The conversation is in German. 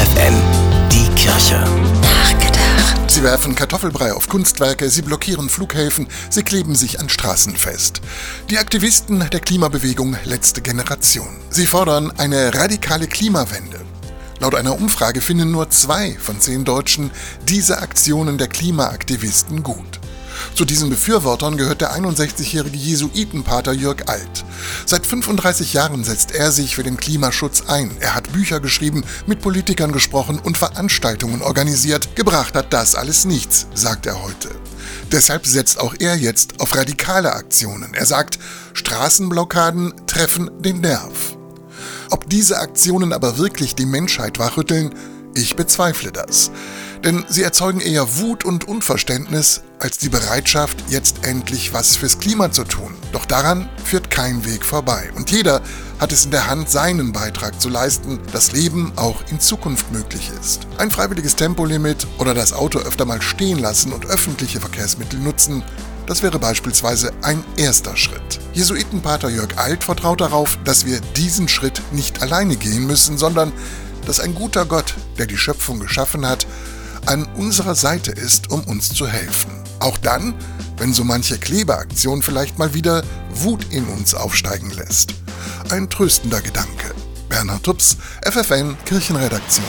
FFN, die Kirche. Nachgedacht. Sie werfen Kartoffelbrei auf Kunstwerke, sie blockieren Flughäfen, sie kleben sich an Straßen fest. Die Aktivisten der Klimabewegung Letzte Generation. Sie fordern eine radikale Klimawende. Laut einer Umfrage finden nur zwei von zehn Deutschen diese Aktionen der Klimaaktivisten gut. Zu diesen Befürwortern gehört der 61-jährige Jesuitenpater Jörg Alt. Seit 35 Jahren setzt er sich für den Klimaschutz ein. Er hat Bücher geschrieben, mit Politikern gesprochen und Veranstaltungen organisiert. Gebracht hat das alles nichts, sagt er heute. Deshalb setzt auch er jetzt auf radikale Aktionen. Er sagt, Straßenblockaden treffen den Nerv. Ob diese Aktionen aber wirklich die Menschheit wachrütteln, ich bezweifle das. Denn sie erzeugen eher Wut und Unverständnis als die Bereitschaft, jetzt endlich was fürs Klima zu tun. Doch daran führt kein Weg vorbei. Und jeder hat es in der Hand, seinen Beitrag zu leisten, dass Leben auch in Zukunft möglich ist. Ein freiwilliges Tempolimit oder das Auto öfter mal stehen lassen und öffentliche Verkehrsmittel nutzen, das wäre beispielsweise ein erster Schritt. Jesuitenpater Jörg Alt vertraut darauf, dass wir diesen Schritt nicht alleine gehen müssen, sondern dass ein guter Gott, der die Schöpfung geschaffen hat, an unserer Seite ist, um uns zu helfen. Auch dann, wenn so manche Klebeaktion vielleicht mal wieder Wut in uns aufsteigen lässt. Ein tröstender Gedanke. Bernhard Tups, FFN Kirchenredaktion.